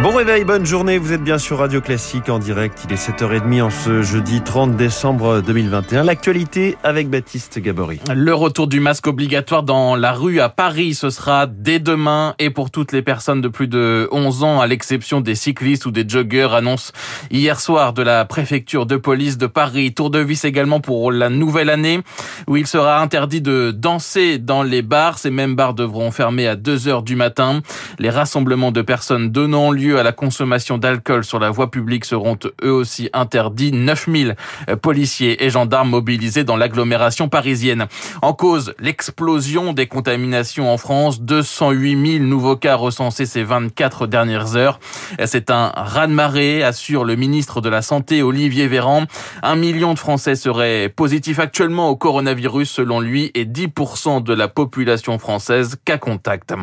Bon réveil, bonne journée, vous êtes bien sur Radio Classique en direct, il est 7h30 en ce jeudi 30 décembre 2021. L'actualité avec Baptiste Gabory. Le retour du masque obligatoire dans la rue à Paris, ce sera dès demain et pour toutes les personnes de plus de 11 ans, à l'exception des cyclistes ou des joggeurs, annonce hier soir de la préfecture de police de Paris. Tour de vis également pour la nouvelle année où il sera interdit de danser dans les bars. Ces mêmes bars devront fermer à 2 heures du matin. Les rassemblements de personnes donnant lieu à la consommation d'alcool sur la voie publique seront eux aussi interdits. 9000 policiers et gendarmes mobilisés dans l'agglomération parisienne. En cause, l'explosion des contaminations en France. 208 000 nouveaux cas recensés ces 24 dernières heures. C'est un raz-de-marée, assure le ministre de la Santé Olivier Véran. Un million de Français seraient positifs actuellement au coronavirus selon lui et 10% de la population française cas contact.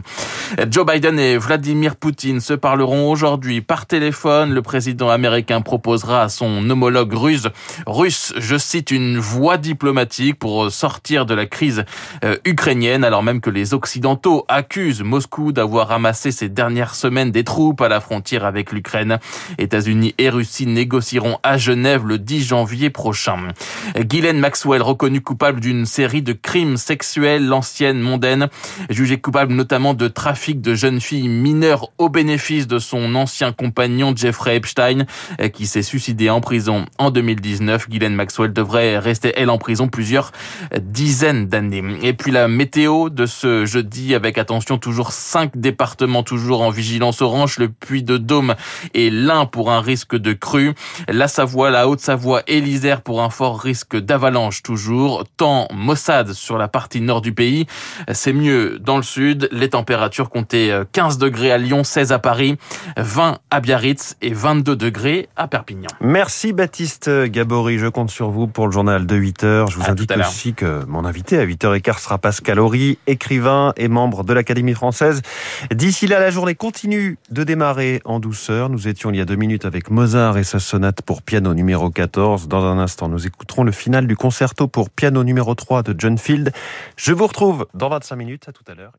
Joe Biden et Vladimir Poutine se parleront aujourd'hui par téléphone. Le président américain proposera à son homologue russe, russe, je cite, une voie diplomatique pour sortir de la crise euh, ukrainienne, alors même que les Occidentaux accusent Moscou d'avoir ramassé ces dernières semaines des troupes à la frontière avec l'Ukraine. États-Unis et Russie négocieront à Genève le 10 janvier prochain. Ghislaine Maxwell, reconnue coupable d'une série de crimes sexuels, l'ancienne mondaine, jugée coupable notamment de trafic de jeunes filles mineures au bénéfice de son ancien compagnon Jeffrey Epstein, qui s'est suicidé en prison en 2019. Ghislaine Maxwell devrait rester, elle, en prison plusieurs dizaines d'années. Et puis la météo de ce jeudi, avec attention, toujours cinq départements toujours en vigilance orange, le Puy-de-Dôme et l'Ain pour un risque de crue, la Savoie, la Haute-Savoie et l'Isère pour un fort risque d'avalanche toujours, tant Mossad sur la partie nord du pays, c'est mieux dans le sud, les températures comptaient 15 degrés à Lyon, 16 à Paris, 20 à Biarritz et 22 degrés à Perpignan. Merci Baptiste Gabory, je compte sur vous pour le journal de 8h. Je vous À indique aussi que mon invité à 8h15 sera Pascal Horry, écrivain et membre de l'Académie française. D'ici là, la journée continue de démarrer en douceur. Nous étions il y a deux minutes avec Mozart et sa sonate pour piano numéro 14. Dans un instant, nous écouterons le final du concerto pour piano numéro 3 de John Field. Je vous retrouve dans 25 minutes. À tout à l'heure.